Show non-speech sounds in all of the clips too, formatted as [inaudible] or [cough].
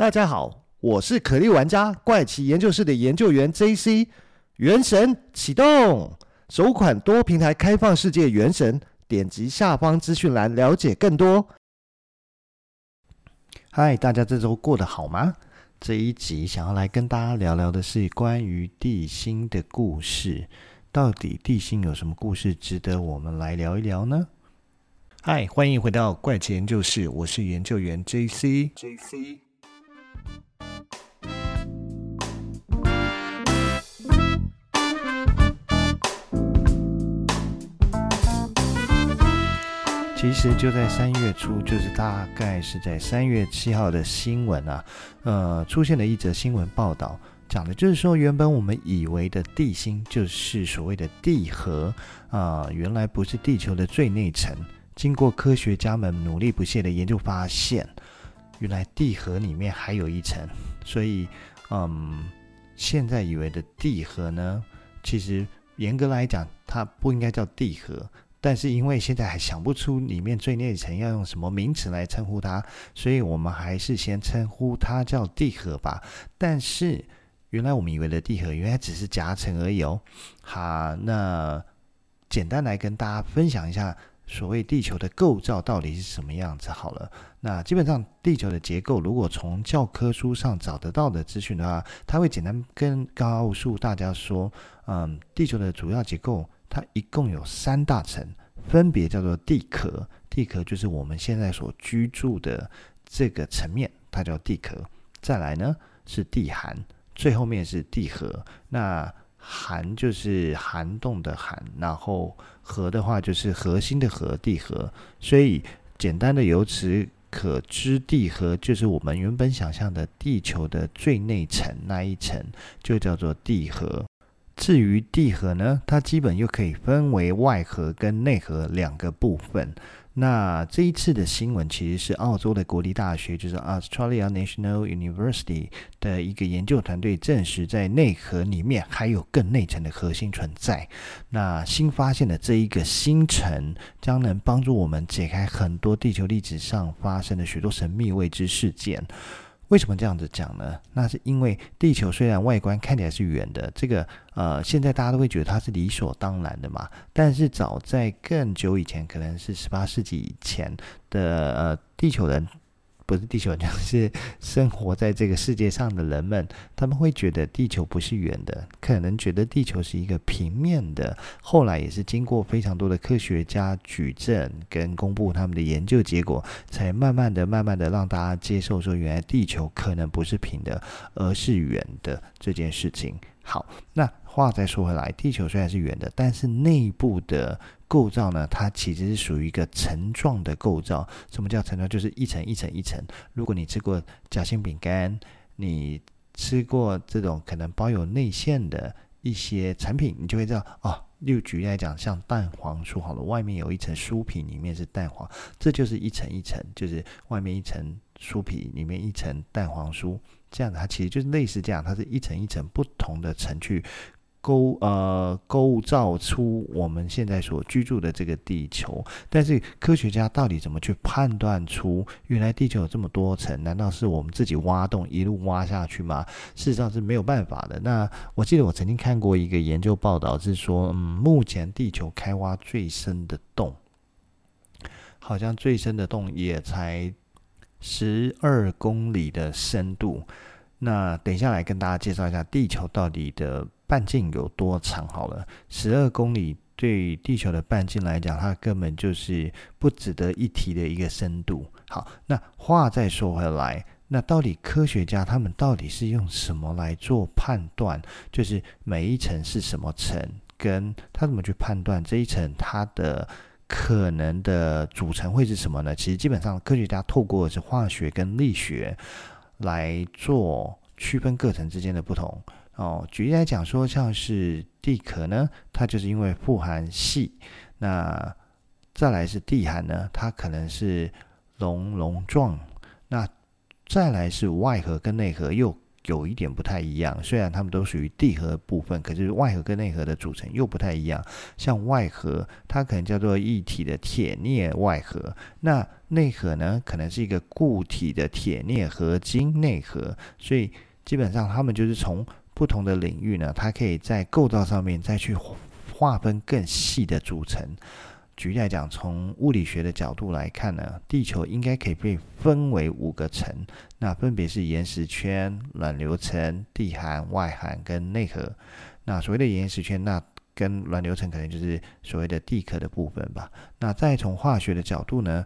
大家好，我是可莉玩家怪奇研究室的研究员 JC。原神启动，首款多平台开放世界原神，点击下方资讯栏了解更多。嗨，大家这周过得好吗？这一集想要来跟大家聊聊的是关于地心的故事。到底地心有什么故事值得我们来聊一聊呢？嗨，欢迎回到怪奇研究室，我是研究员 JC。JC。其实就在三月初，就是大概是在三月七号的新闻啊，呃，出现了一则新闻报道。讲的就是说，原本我们以为的地心就是所谓的地核啊，原来不是地球的最内层。经过科学家们努力不懈的研究，发现原来地核里面还有一层。所以，嗯，现在以为的地核呢，其实严格来讲，它不应该叫地核。但是因为现在还想不出里面最内层要用什么名词来称呼它，所以我们还是先称呼它叫地核吧。但是。原来我们以为的地核，原来只是夹层而已哦。好，那简单来跟大家分享一下，所谓地球的构造到底是什么样子好了。那基本上地球的结构，如果从教科书上找得到的资讯的话，它会简单跟告诉大家说，嗯，地球的主要结构它一共有三大层，分别叫做地壳，地壳就是我们现在所居住的这个层面，它叫地壳。再来呢是地函。最后面是地核，那寒就是寒冻的寒，然后核的话就是核心的核，地核。所以简单的由此可知，地核就是我们原本想象的地球的最内层那一层，就叫做地核。至于地核呢，它基本又可以分为外核跟内核两个部分。那这一次的新闻其实是澳洲的国立大学，就是 Australia National University 的一个研究团队证实，在内核里面还有更内层的核心存在。那新发现的这一个星层，将能帮助我们解开很多地球历史上发生的许多神秘未知事件。为什么这样子讲呢？那是因为地球虽然外观看起来是圆的，这个呃，现在大家都会觉得它是理所当然的嘛。但是早在更久以前，可能是十八世纪以前的呃，地球人。不是地球，就是生活在这个世界上的人们，他们会觉得地球不是圆的，可能觉得地球是一个平面的。后来也是经过非常多的科学家举证跟公布他们的研究结果，才慢慢的、慢慢的让大家接受说，原来地球可能不是平的，而是圆的这件事情。好，那话再说回来，地球虽然是圆的，但是内部的构造呢，它其实是属于一个层状的构造。什么叫层状？就是一层一层一层。如果你吃过夹心饼干，你吃过这种可能包有内馅的一些产品，你就会知道哦。例如举例来讲，像蛋黄酥，好了，外面有一层酥皮，里面是蛋黄，这就是一层一层，就是外面一层酥皮，里面一层蛋黄酥，这样，它其实就是类似这样，它是一层一层不同的层去。构呃构造出我们现在所居住的这个地球，但是科学家到底怎么去判断出原来地球有这么多层？难道是我们自己挖洞一路挖下去吗？事实上是没有办法的。那我记得我曾经看过一个研究报道，是说，嗯，目前地球开挖最深的洞，好像最深的洞也才十二公里的深度。那等一下来跟大家介绍一下地球到底的。半径有多长？好了，十二公里对地球的半径来讲，它根本就是不值得一提的一个深度。好，那话再说回来，那到底科学家他们到底是用什么来做判断？就是每一层是什么层，跟他怎么去判断这一层它的可能的组成会是什么呢？其实基本上科学家透过是化学跟力学来做区分各层之间的不同。哦，举例来讲说，像是地壳呢，它就是因为富含硒；那再来是地函呢，它可能是龙龙状；那再来是外核跟内核又有一点不太一样。虽然它们都属于地核部分，可是外核跟内核的组成又不太一样。像外核，它可能叫做液体的铁镍外核；那内核呢，可能是一个固体的铁镍合金内核。所以基本上，它们就是从不同的领域呢，它可以在构造上面再去划分更细的组成。举例来讲，从物理学的角度来看呢，地球应该可以被分为五个层，那分别是岩石圈、软流层、地函、外函跟内核。那所谓的岩石圈，那跟软流层可能就是所谓的地壳的部分吧。那再从化学的角度呢，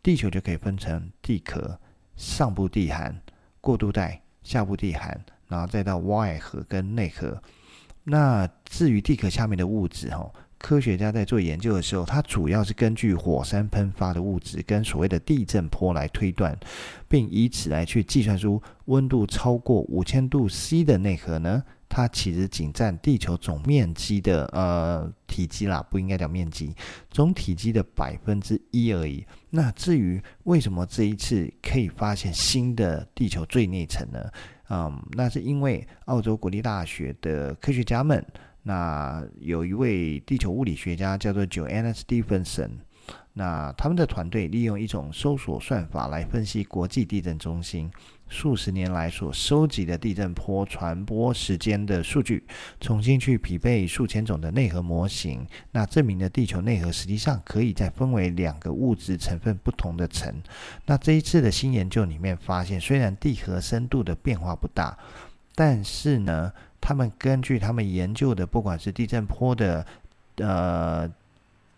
地球就可以分成地壳、上部地函、过渡带、下部地函，然后再到外核跟内核。那至于地壳下面的物质，哈。科学家在做研究的时候，它主要是根据火山喷发的物质跟所谓的地震波来推断，并以此来去计算出温度超过五千度 C 的内核呢，它其实仅占地球总面积的呃体积啦，不应该讲面积，总体积的百分之一而已。那至于为什么这一次可以发现新的地球最内层呢？嗯，那是因为澳洲国立大学的科学家们。那有一位地球物理学家叫做 Joanna Stephenson，那他们的团队利用一种搜索算法来分析国际地震中心数十年来所收集的地震波传播时间的数据，重新去匹配数千种的内核模型，那证明了地球内核实际上可以再分为两个物质成分不同的层。那这一次的新研究里面发现，虽然地核深度的变化不大，但是呢，他们根据他们研究的，不管是地震波的呃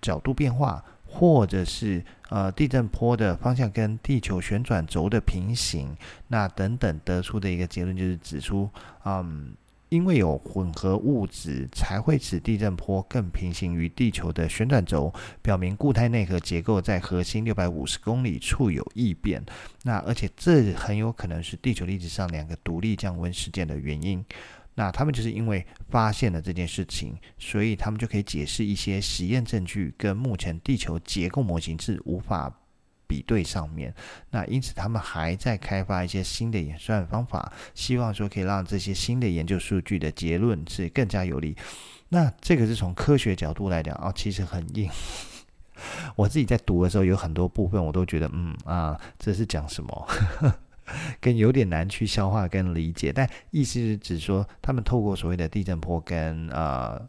角度变化，或者是呃地震波的方向跟地球旋转轴的平行，那等等得出的一个结论就是指出，嗯，因为有混合物质，才会使地震波更平行于地球的旋转轴，表明固态内核结构在核心六百五十公里处有异变。那而且这很有可能是地球历史上两个独立降温事件的原因。那他们就是因为发现了这件事情，所以他们就可以解释一些实验证据跟目前地球结构模型是无法比对上面。那因此他们还在开发一些新的演算方法，希望说可以让这些新的研究数据的结论是更加有力。那这个是从科学角度来讲啊，其实很硬。[laughs] 我自己在读的时候，有很多部分我都觉得，嗯啊，这是讲什么？[laughs] 跟有点难去消化跟理解，但意思是指说，他们透过所谓的地震波跟呃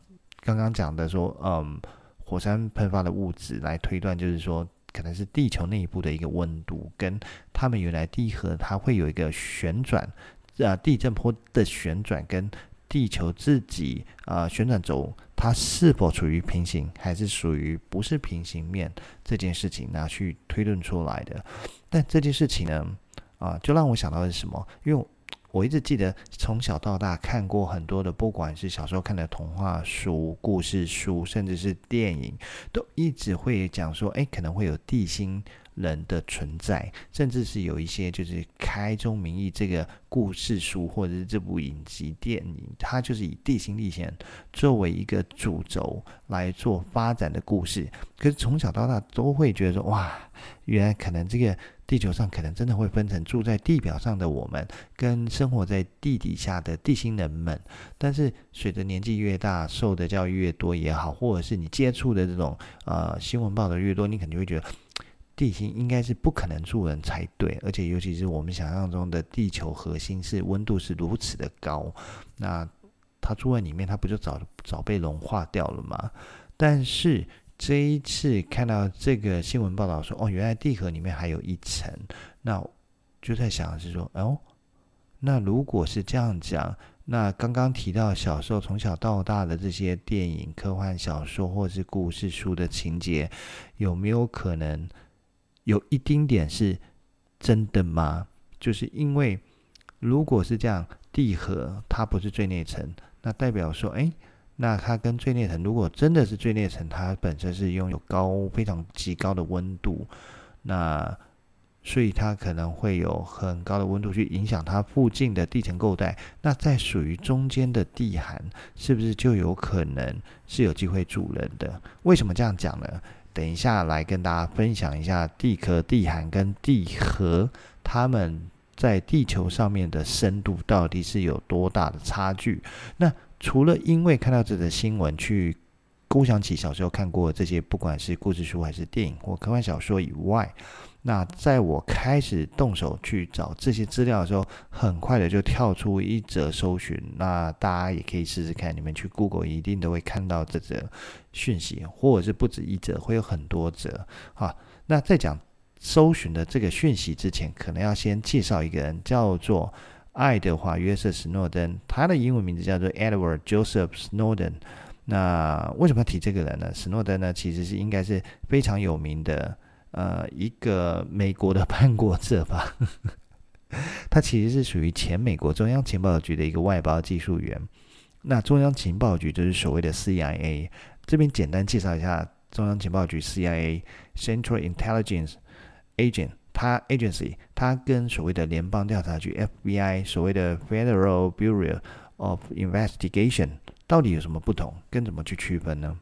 刚刚讲的说，嗯，火山喷发的物质来推断，就是说可能是地球内部的一个温度，跟他们原来地核它会有一个旋转，呃，地震波的旋转跟地球自己呃旋转轴它是否处于平行，还是属于不是平行面这件事情拿去推论出来的。但这件事情呢？啊，就让我想到的是什么？因为我一直记得从小到大看过很多的，不管是小时候看的童话书、故事书，甚至是电影，都一直会讲说，哎，可能会有地心人的存在，甚至是有一些就是开宗明义，这个故事书或者是这部影集电影，它就是以地心历险作为一个主轴来做发展的故事。可是从小到大都会觉得说，哇，原来可能这个。地球上可能真的会分成住在地表上的我们，跟生活在地底下的地心人们。但是随着年纪越大，受的教育越多也好，或者是你接触的这种呃新闻报道越多，你肯定会觉得地心应该是不可能住人才对。而且尤其是我们想象中的地球核心是温度是如此的高，那它住在里面，它不就早早被融化掉了吗？但是。这一次看到这个新闻报道说，哦，原来地核里面还有一层，那就在想是说，哦，那如果是这样讲，那刚刚提到小时候从小到大的这些电影、科幻小说或是故事书的情节，有没有可能有一丁点是真的吗？就是因为如果是这样，地核它不是最内层，那代表说，哎。那它跟最内层，如果真的是最内层，它本身是拥有高非常极高的温度，那所以它可能会有很高的温度去影响它附近的地层构带。那在属于中间的地寒，是不是就有可能是有机会住人的？为什么这样讲呢？等一下来跟大家分享一下地壳、地函跟地核他们在地球上面的深度到底是有多大的差距？那除了因为看到这则新闻去勾想起小时候看过这些，不管是故事书还是电影或科幻小说以外，那在我开始动手去找这些资料的时候，很快的就跳出一则搜寻。那大家也可以试试看，你们去 Google 一定都会看到这则讯息，或者是不止一则，会有很多则。好，那在讲搜寻的这个讯息之前，可能要先介绍一个人，叫做爱德华约瑟斯诺登，他的英文名字叫做 Edward Joseph Snowden。那为什么要提这个人呢？史诺登呢，其实是应该是非常有名的，呃，一个美国的叛国者吧。[laughs] 他其实是属于前美国中央情报局的一个外包技术员。那中央情报局就是所谓的 CIA。这边简单介绍一下中央情报局 CIA（Central Intelligence Agent），它 Agency，它跟所谓的联邦调查局 FBI，所谓的 Federal Bureau of Investigation。到底有什么不同？跟怎么去区分呢？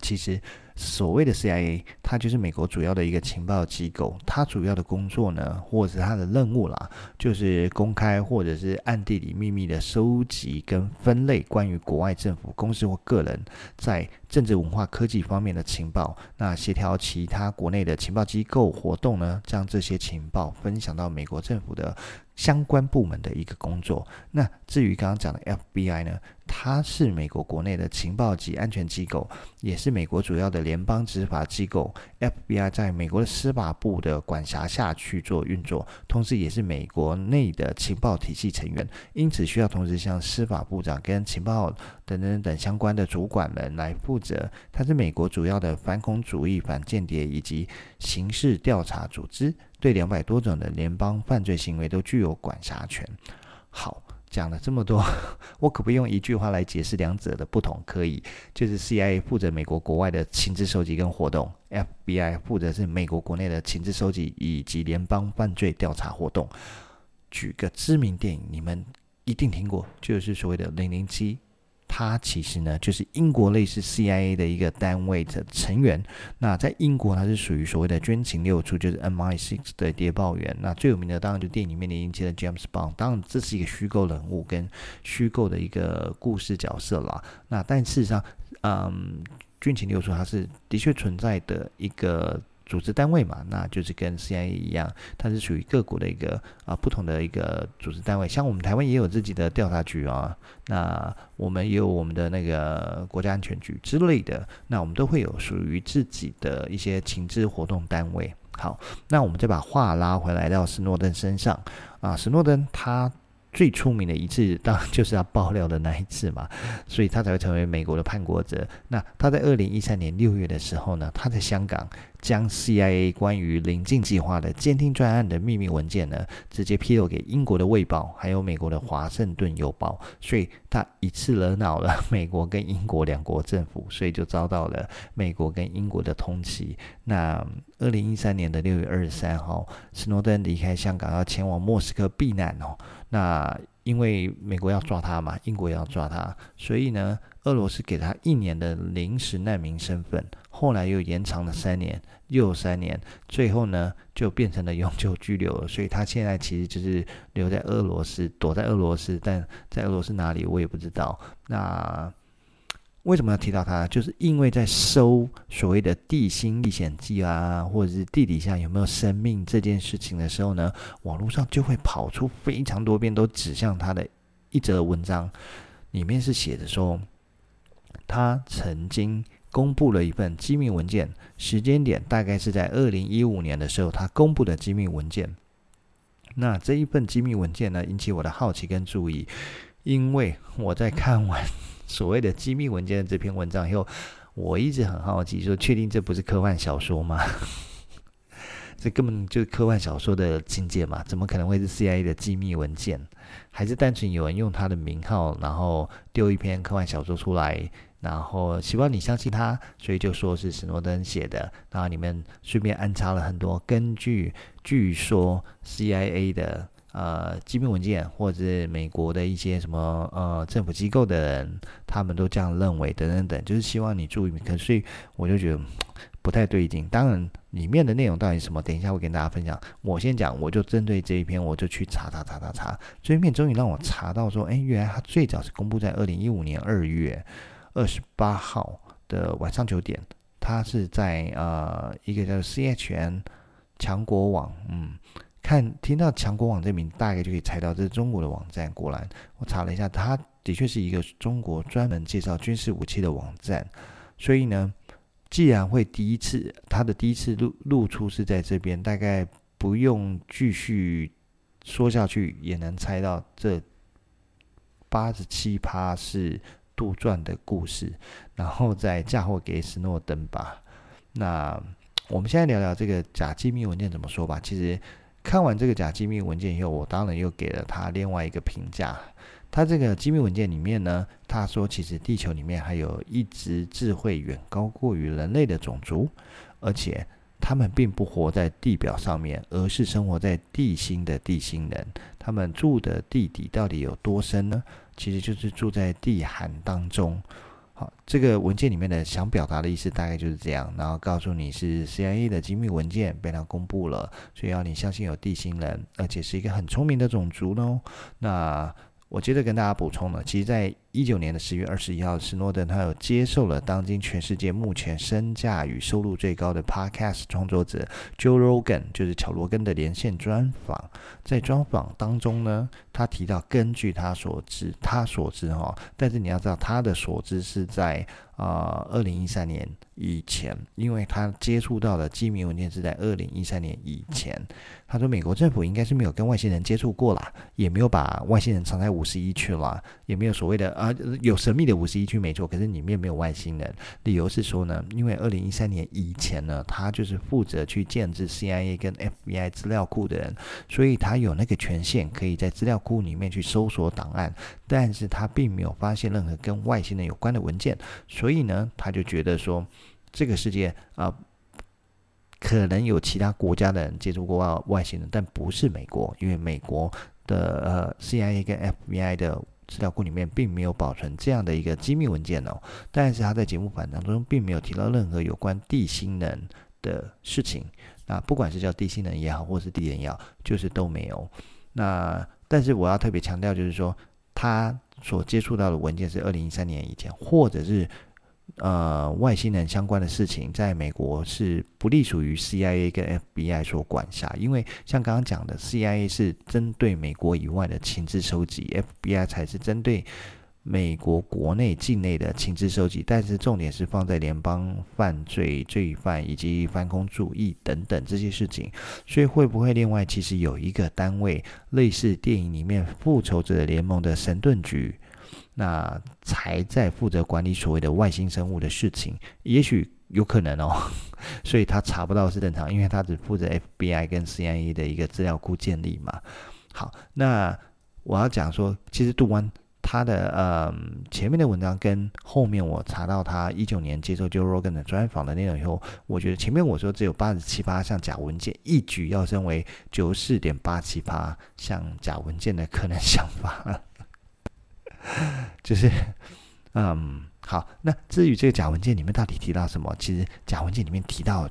其实，所谓的 CIA，它就是美国主要的一个情报机构。它主要的工作呢，或者是它的任务啦，就是公开或者是暗地里秘密的收集跟分类关于国外政府、公司或个人在政治、文化、科技方面的情报。那协调其他国内的情报机构活动呢，将这些情报分享到美国政府的相关部门的一个工作。那至于刚刚讲的 FBI 呢，它是美国国内的情报及安全机构，也是美国主要的联邦执法机构。FBI 在美国的司法部的管辖下去做运作，同时也是美国内的情报体系成员，因此需要同时向司法部长跟情报等等等相关的主管们来负责。它是美国主要的反恐主义、反间谍以及刑事调查组织。对两百多种的联邦犯罪行为都具有管辖权。好，讲了这么多，[laughs] 我可不用一句话来解释两者的不同。可以，就是 CIA 负责美国国外的情资收集跟活动，FBI 负责是美国国内的情资收集以及联邦犯罪调查活动。举个知名电影，你们一定听过，就是所谓的《零零七》。它其实呢，就是英国类似 CIA 的一个单位的成员。那在英国，它是属于所谓的军情六处，就是 MI6 的谍报员。那最有名的当然就电影里面迎接的 James Bond，当然这是一个虚构人物跟虚构的一个故事角色啦。那但事实上，嗯，军情六处它是的确存在的一个。组织单位嘛，那就是跟 CIA 一样，它是属于各国的一个啊不同的一个组织单位。像我们台湾也有自己的调查局啊，那我们也有我们的那个国家安全局之类的，那我们都会有属于自己的一些情资活动单位。好，那我们再把话拉回来到史诺登身上啊，史诺登他。最出名的一次，当然就是他爆料的那一次嘛，[laughs] 所以他才会成为美国的叛国者。那他在二零一三年六月的时候呢，他在香港将 CIA 关于棱镜计划的监听专案的秘密文件呢，直接披露给英国的《卫报》还有美国的《华盛顿邮报》，所以他一次惹恼了美国跟英国两国政府，所以就遭到了美国跟英国的通缉。那二零一三年的六月二十三号，斯诺登离开香港，要前往莫斯科避难哦。那因为美国要抓他嘛，英国也要抓他，所以呢，俄罗斯给他一年的临时难民身份，后来又延长了三年，又三年，最后呢就变成了永久居留了。所以他现在其实就是留在俄罗斯，躲在俄罗斯，但在俄罗斯哪里我也不知道。那。为什么要提到它？就是因为在搜所谓的地心历险记啊，或者是地底下有没有生命这件事情的时候呢，网络上就会跑出非常多遍都指向他的一则文章，里面是写着说，他曾经公布了一份机密文件，时间点大概是在二零一五年的时候，他公布的机密文件。那这一份机密文件呢，引起我的好奇跟注意，因为我在看完。所谓的机密文件的这篇文章以后，我一直很好奇，说确定这不是科幻小说吗？[laughs] 这根本就是科幻小说的境界嘛？怎么可能会是 CIA 的机密文件？还是单纯有人用他的名号，然后丢一篇科幻小说出来，然后希望你相信他，所以就说是史诺登写的，然后里面顺便安插了很多根据，据说 CIA 的。呃，机密文件或者是美国的一些什么呃政府机构的人，他们都这样认为等等等，就是希望你注意。可是我就觉得不太对劲。当然，里面的内容到底什么，等一下会跟大家分享。我先讲，我就针对这一篇，我就去查查查查查，这一篇终于让我查到说，哎，原来它最早是公布在二零一五年二月二十八号的晚上九点，它是在呃一个叫 CHN 强国网，嗯。看，听到强国网这名，大概就可以猜到这是中国的网站。果然，我查了一下，它的确是一个中国专门介绍军事武器的网站。所以呢，既然会第一次，它的第一次露露出是在这边，大概不用继续说下去，也能猜到这八十七趴是杜撰的故事，然后再嫁祸给斯诺登吧。那我们现在聊聊这个假机密文件怎么说吧。其实。看完这个假机密文件以后，我当然又给了他另外一个评价。他这个机密文件里面呢，他说其实地球里面还有一支智慧远高过于人类的种族，而且他们并不活在地表上面，而是生活在地心的地心人。他们住的地底到底有多深呢？其实就是住在地寒当中。好这个文件里面的想表达的意思大概就是这样，然后告诉你是 CIA 的机密文件被他公布了，所以要你相信有地心人，而且是一个很聪明的种族喽。那我接着跟大家补充了，其实，在一九年的十月二十一号，斯诺登他有接受了当今全世界目前身价与收入最高的 Podcast 创作者 Joe Rogan，就是乔罗根的连线专访。在专访当中呢，他提到，根据他所知，他所知哈，但是你要知道，他的所知是在。啊，二零一三年以前，因为他接触到的机密文件是在二零一三年以前。他说，美国政府应该是没有跟外星人接触过啦，也没有把外星人藏在五十一区啦，也没有所谓的啊，有神秘的五十一区没错，可是里面没有外星人。理由是说呢，因为二零一三年以前呢，他就是负责去建置 CIA 跟 FBI 资料库的人，所以他有那个权限，可以在资料库里面去搜索档案，但是他并没有发现任何跟外星人有关的文件。所以呢，他就觉得说，这个世界啊、可能有其他国家的人接触过外外星人，但不是美国，因为美国的呃 CIA 跟 FBI 的资料库里面并没有保存这样的一个机密文件哦。但是他在节目版当中并没有提到任何有关地心人的事情。那不管是叫地心人也好，或是地人也好，就是都没有。那但是我要特别强调，就是说他所接触到的文件是二零一三年以前，或者是。呃，外星人相关的事情，在美国是不隶属于 CIA 跟 FBI 所管辖，因为像刚刚讲的，CIA 是针对美国以外的情资收集，FBI 才是针对美国国内境内的情资收集。但是重点是放在联邦犯罪罪犯以及反恐主义等等这些事情，所以会不会另外其实有一个单位，类似电影里面复仇者联盟的神盾局？那才在负责管理所谓的外星生物的事情，也许有可能哦，[laughs] 所以他查不到是正常，因为他只负责 FBI 跟 CIA 的一个资料库建立嘛。好，那我要讲说，其实杜湾他的呃前面的文章跟后面我查到他一九年接受 Joe Rogan 的专访的内容以后，我觉得前面我说只有八十七趴像假文件，一举要升为九十四点八七八像假文件的可能想法。[laughs] 就是，嗯，好。那至于这个假文件里面到底提到什么？其实假文件里面提到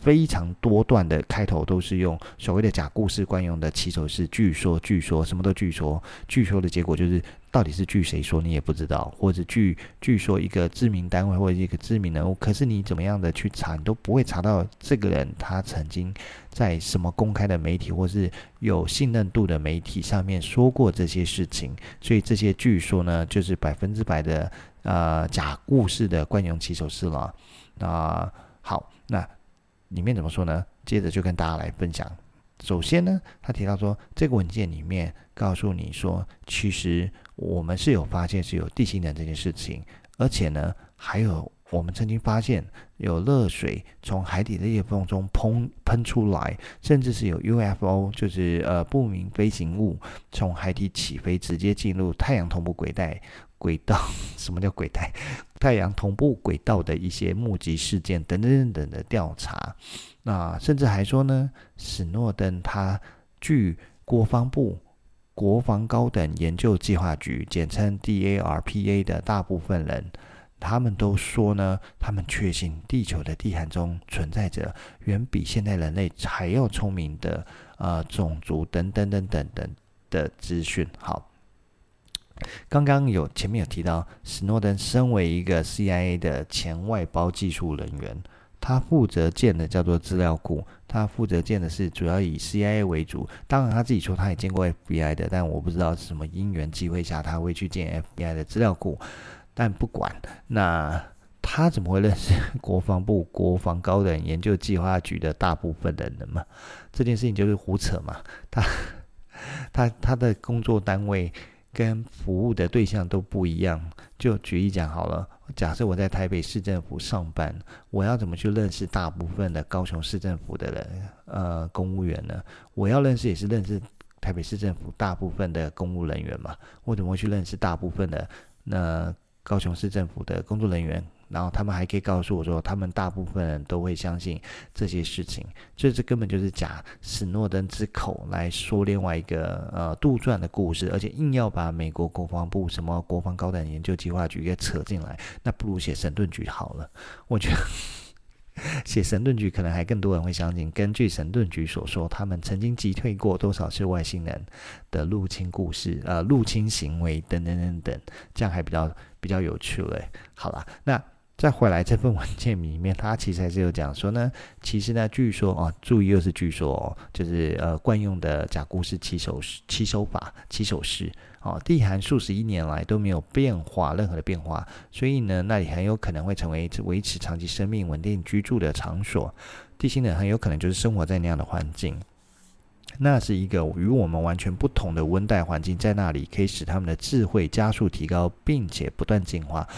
非常多段的开头都是用所谓的假故事惯用的起手式，据说，据说，什么都据说，据说的结果就是。到底是据谁说你也不知道，或者据据说一个知名单位或者一个知名人物，可是你怎么样的去查，你都不会查到这个人他曾经在什么公开的媒体或是有信任度的媒体上面说过这些事情。所以这些据说呢，就是百分之百的呃假故事的惯用起手式了。那、好，那里面怎么说呢？接着就跟大家来分享。首先呢，他提到说，这个文件里面告诉你说，其实我们是有发现是有地心人这件事情，而且呢，还有我们曾经发现有热水从海底的裂缝中喷喷出来，甚至是有 UFO，就是呃不明飞行物从海底起飞，直接进入太阳同步轨带轨道。[laughs] 什么叫轨带？太阳同步轨道的一些目击事件等等等等的调查。那甚至还说呢，史诺登他据国防部国防高等研究计划局（简称 DARPA） 的大部分人，他们都说呢，他们确信地球的地函中存在着远比现代人类还要聪明的呃种族等等等等等的资讯。好，刚刚有前面有提到，史诺登身为一个 CIA 的前外包技术人员。他负责建的叫做资料库，他负责建的是主要以 CIA 为主。当然他自己说他也见过 FBI 的，但我不知道是什么因缘机会下他会去建 FBI 的资料库。但不管，那他怎么会认识 [laughs] 国防部国防高等研究计划局的大部分的人嘛？这件事情就是胡扯嘛。他他他的工作单位跟服务的对象都不一样。就举例讲好了。假设我在台北市政府上班，我要怎么去认识大部分的高雄市政府的人？呃，公务员呢？我要认识也是认识台北市政府大部分的公务人员嘛？我怎么会去认识大部分的那高雄市政府的工作人员？然后他们还可以告诉我说，他们大部分人都会相信这些事情，所以这根本就是假史诺登之口来说另外一个呃杜撰的故事，而且硬要把美国国防部什么国防高等研究计划局给扯进来，那不如写神盾局好了。我觉得写神盾局可能还更多人会相信。根据神盾局所说，他们曾经击退过多少次外星人的入侵故事，呃，入侵行为等等等等，这样还比较比较有趣嘞。好了，那。再回来这份文件里面，他其实还是有讲说呢，其实呢，据说啊，注意又是据说哦，就是呃惯用的假故事起手起手法起手式哦，地函数十亿年来都没有变化，任何的变化，所以呢，那里很有可能会成为维持长期生命稳定居住的场所，地心人很有可能就是生活在那样的环境，那是一个与我们完全不同的温带环境，在那里可以使他们的智慧加速提高，并且不断进化。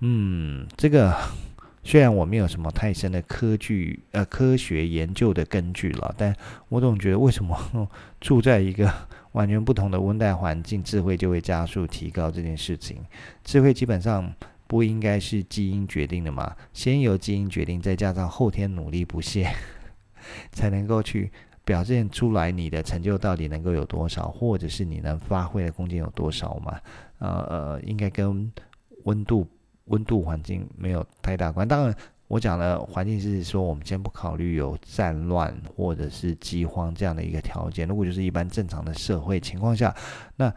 嗯，这个 [laughs] 虽然我没有什么太深的科据呃科学研究的根据了，但我总觉得为什么住在一个完全不同的温带环境，智慧就会加速提高这件事情？智慧基本上不应该是基因决定的嘛？先由基因决定，再加上后天努力不懈，才能够去表现出来你的成就到底能够有多少，或者是你能发挥的空间有多少嘛？呃呃，应该跟温度。温度环境没有太大关，当然我讲的环境是说，我们先不考虑有战乱或者是饥荒这样的一个条件。如果就是一般正常的社会情况下，那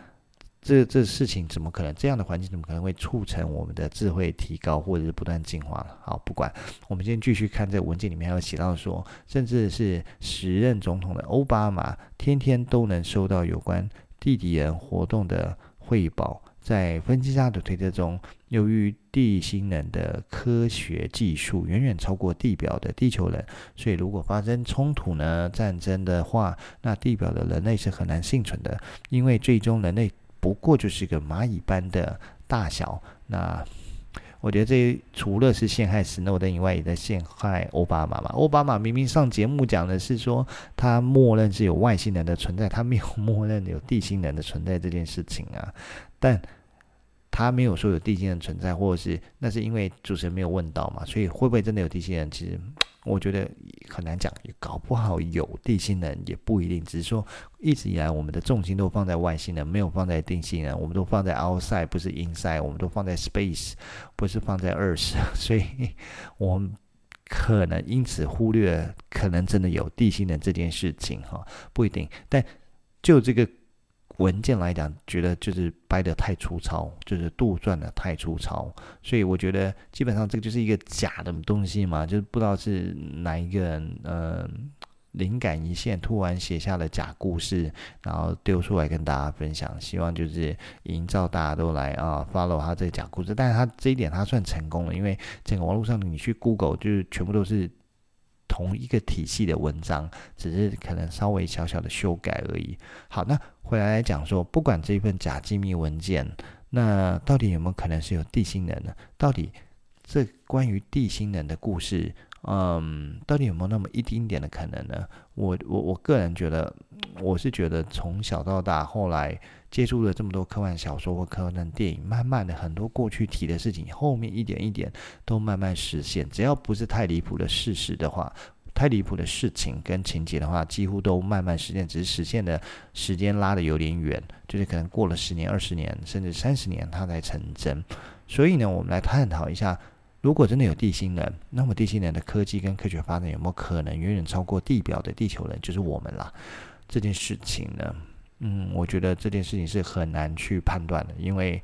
这这事情怎么可能？这样的环境怎么可能会促成我们的智慧提高或者是不断进化？好，不管，我们先继续看这个文件里面还有写到说，甚至是时任总统的欧巴马，天天都能收到有关地底人活动的汇报。在分析家的推测中，由于地心人的科学技术远远超过地表的地球人，所以如果发生冲突呢、战争的话，那地表的人类是很难幸存的，因为最终人类不过就是个蚂蚁般的大小。那我觉得这除了是陷害斯诺登以外，也在陷害奥巴马嘛。奥巴马明明上节目讲的是说他默认是有外星人的存在，他没有默认有地心人的存在这件事情啊，但。他没有说有地心人存在，或者是那是因为主持人没有问到嘛？所以会不会真的有地心人？其实我觉得很难讲，也搞不好有地心人也不一定。只是说一直以来我们的重心都放在外星人，没有放在地心人。我们都放在 outside，不是 inside。我们都放在 space，不是放在 earth。[laughs] 所以我们可能因此忽略可能真的有地心人这件事情哈，不一定。但就这个。文件来讲，觉得就是掰得太粗糙，就是杜撰得太粗糙，所以我觉得基本上这个就是一个假的东西嘛，就是不知道是哪一个人，呃，灵感一现，突然写下了假故事，然后丢出来跟大家分享，希望就是营造大家都来啊 follow 他这个假故事，但是他这一点他算成功了，因为整个网络上你去 Google 就是全部都是。同一个体系的文章，只是可能稍微小小的修改而已。好，那回来来讲说，不管这份假机密文件，那到底有没有可能是有地心人呢？到底这关于地心人的故事，嗯，到底有没有那么一丁点的可能呢？我我我个人觉得，我是觉得从小到大，后来。接触了这么多科幻小说或科幻电影，慢慢的很多过去提的事情，后面一点一点都慢慢实现。只要不是太离谱的事实的话，太离谱的事情跟情节的话，几乎都慢慢实现，只是实现的时间拉得有点远，就是可能过了十年、二十年，甚至三十年，它才成真。所以呢，我们来探讨一下，如果真的有地心人，那么地心人的科技跟科学发展有没有可能远远超过地表的地球人，就是我们啦？这件事情呢，嗯，我觉得这件事情是很难去判断的，因为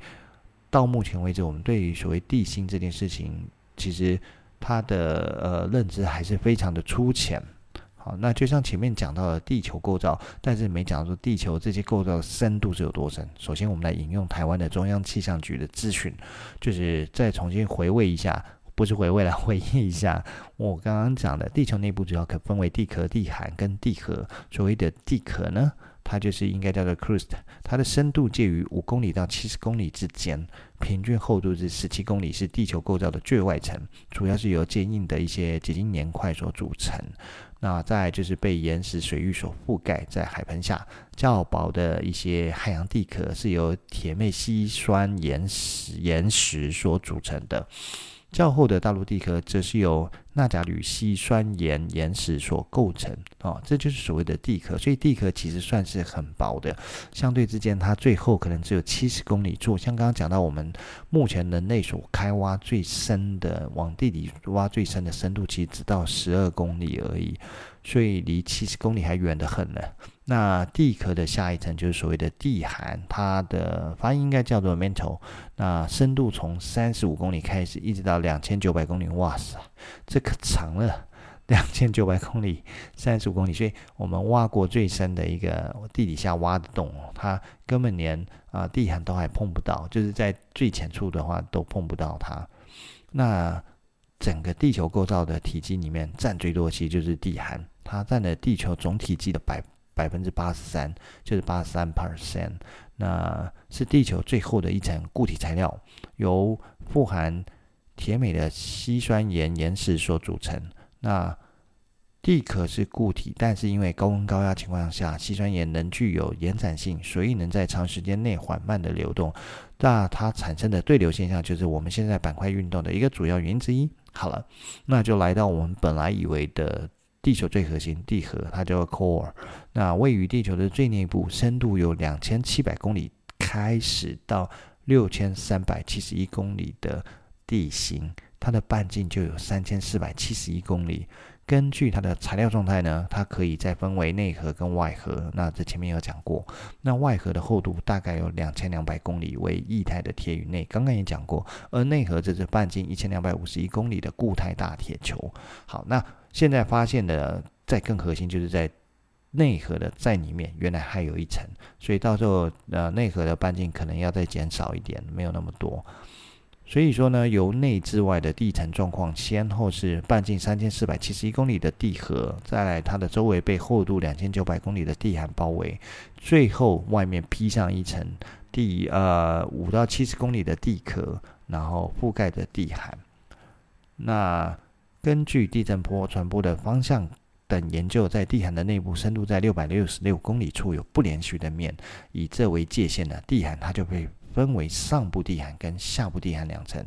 到目前为止，我们对于所谓地心这件事情，其实它的呃认知还是非常的粗浅。好，那就像前面讲到的地球构造，但是没讲到说地球这些构造深度是有多深。首先，我们来引用台湾的中央气象局的资讯，就是再重新回味一下，不是回味来 [laughs] 回忆一下我刚刚讲的，地球内部主要可分为地壳、地函跟地核。所谓的地壳呢，它就是应该叫做 crust，它的深度介于五公里到七十公里之间，平均厚度是十七公里，是地球构造的最外层，主要是由坚硬的一些结晶岩块所组成。那再就是被岩石水域所覆盖，在海盆下较薄的一些海洋地壳是由铁镁烯酸岩石岩石所组成的。较厚的大陆地壳则是由钠钾铝烯酸盐岩石所构成，哦，这就是所谓的地壳。所以地壳其实算是很薄的，相对之间，它最厚可能只有七十公里处。像刚刚讲到，我们目前人类所开挖最深的，往地底挖最深的深度，其实只到十二公里而已。所以离七十公里还远得很呢。那地壳的下一层就是所谓的地函，它的发音应该叫做 mantle。那深度从三十五公里开始，一直到两千九百公里。哇塞，这可长了，[laughs] 两千九百公里，三十五公里。所以我们挖过最深的一个地底下挖的洞，它根本连啊、地函都还碰不到，就是在最浅处的话都碰不到它。那整个地球构造的体积里面，占最多其实就是地函。它占了地球总体积的百百分之八十三，就是八十三 percent。那是地球最厚的一层固体材料，由富含铁镁的稀酸盐岩石所组成。那地壳是固体，但是因为高温高压情况下，稀酸盐能具有延展性，所以能在长时间内缓慢的流动。那它产生的对流现象，就是我们现在板块运动的一个主要原因之一。好了，那就来到我们本来以为的。地球最核心地核，它叫 core。那位于地球的最内部，深度有两千七百公里，开始到六千三百七十一公里的地心，它的半径就有三千四百七十一公里。根据它的材料状态呢，它可以再分为内核跟外核。那这前面有讲过，那外核的厚度大概有两千两百公里，为液态的铁与镁。刚刚也讲过，而内核则是半径一千两百五十一公里的固态大铁球。好，那。现在发现的再更核心，就是在内核的在里面，原来还有一层，所以到时候呃内核的半径可能要再减少一点，没有那么多。所以说呢，由内至外的地层状况，先后是半径三千四百七十一公里的地核，再来它的周围被厚度两千九百公里的地函包围，最后外面披上一层地呃五到七十公里的地壳，然后覆盖着地函。那根据地震波传播的方向等研究，在地函的内部深度在六百六十六公里处有不连续的面，以这为界限的地函，它就被分为上部地函跟下部地函两层。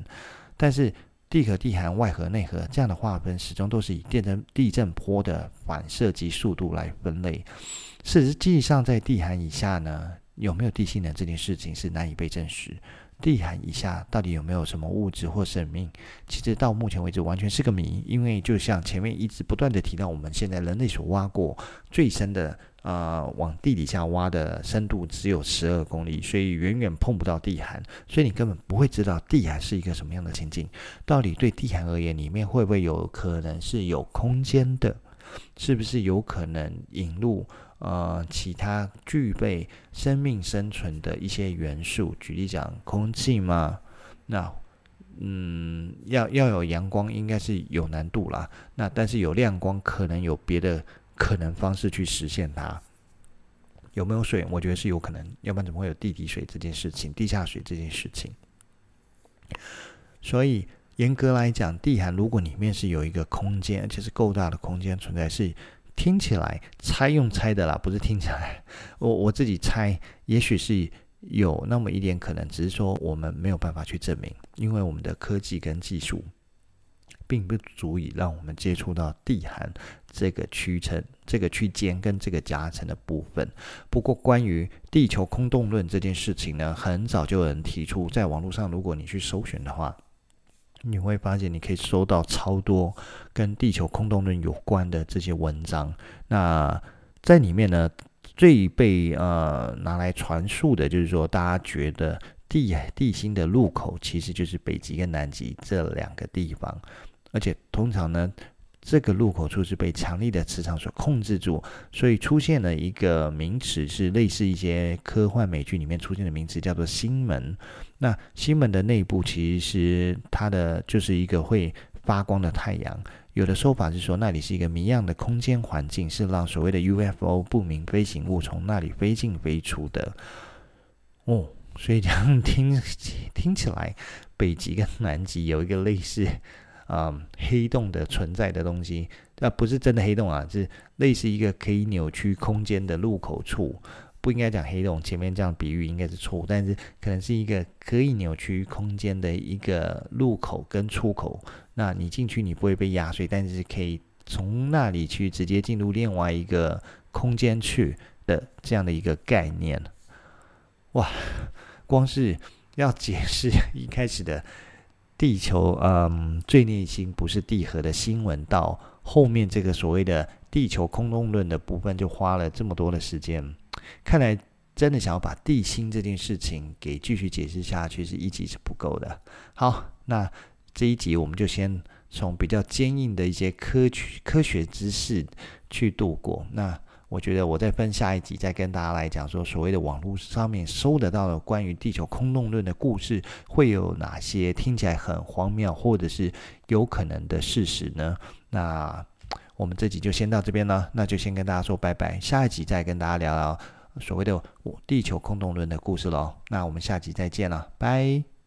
但是地壳、地函、外核、内核这样的划分，始终都是以地震地震波的反射及速度来分类。实际上，在地函以下呢，有没有地心呢？这件事情是难以被证实。地函以下到底有没有什么物质或生命？其实到目前为止完全是个谜。因为就像前面一直不断的提到，我们现在人类所挖过最深的、呃，往地底下挖的深度只有十二公里，所以远远碰不到地函，所以你根本不会知道地函是一个什么样的情境。到底对地函而言，里面会不会有可能是有空间的？是不是有可能引入？呃，其他具备生命生存的一些元素，举例讲，空气嘛，那嗯，要要有阳光，应该是有难度啦。那但是有亮光，可能有别的可能方式去实现它。有没有水？我觉得是有可能，要不然怎么会有地底水这件事情，地下水这件事情？所以严格来讲，地函如果里面是有一个空间，而且是够大的空间存在，是。听起来猜用猜的啦，不是听起来，[laughs] 我我自己猜，也许是有那么一点可能，只是说我们没有办法去证明，因为我们的科技跟技术并不足以让我们接触到地函这个区层、这个区间跟这个夹层的部分。不过，关于地球空洞论这件事情呢，很早就有人提出，在网络上，如果你去搜寻的话，你会发现你可以收到超多跟地球空洞论有关的这些文章。那在里面呢，最被呃拿来传述的就是说，大家觉得。地地心的入口其实就是北极跟南极这两个地方，而且通常呢，这个入口处是被强力的磁场所控制住，所以出现了一个名词，是类似一些科幻美剧里面出现的名词，叫做星门。那星门的内部其实它的就是一个会发光的太阳。有的说法是说，那里是一个谜样的空间环境，是让所谓的 UFO 不明飞行物从那里飞进飞出的。哦。所以这样听听起来，北极跟南极有一个类似啊、嗯、黑洞的存在的东西，那不是真的黑洞啊，是类似一个可以扭曲空间的入口处。不应该讲黑洞，前面这样比喻应该是错误，但是可能是一个可以扭曲空间的一个入口跟出口。那你进去你不会被压碎，但是可以从那里去直接进入另外一个空间去的这样的一个概念。哇！光是要解释一开始的地球，嗯，最内心不是地核的新闻，到后面这个所谓的地球空洞论的部分，就花了这么多的时间。看来真的想要把地心这件事情给继续解释下去，是一集是不够的。好，那这一集我们就先从比较坚硬的一些科学科学知识去度过。那。我觉得我再分下一集再跟大家来讲说，所谓的网络上面搜得到的关于地球空洞论的故事会有哪些听起来很荒谬或者是有可能的事实呢？那我们这集就先到这边了，那就先跟大家说拜拜，下一集再跟大家聊聊所谓的地球空洞论的故事喽。那我们下集再见了，拜。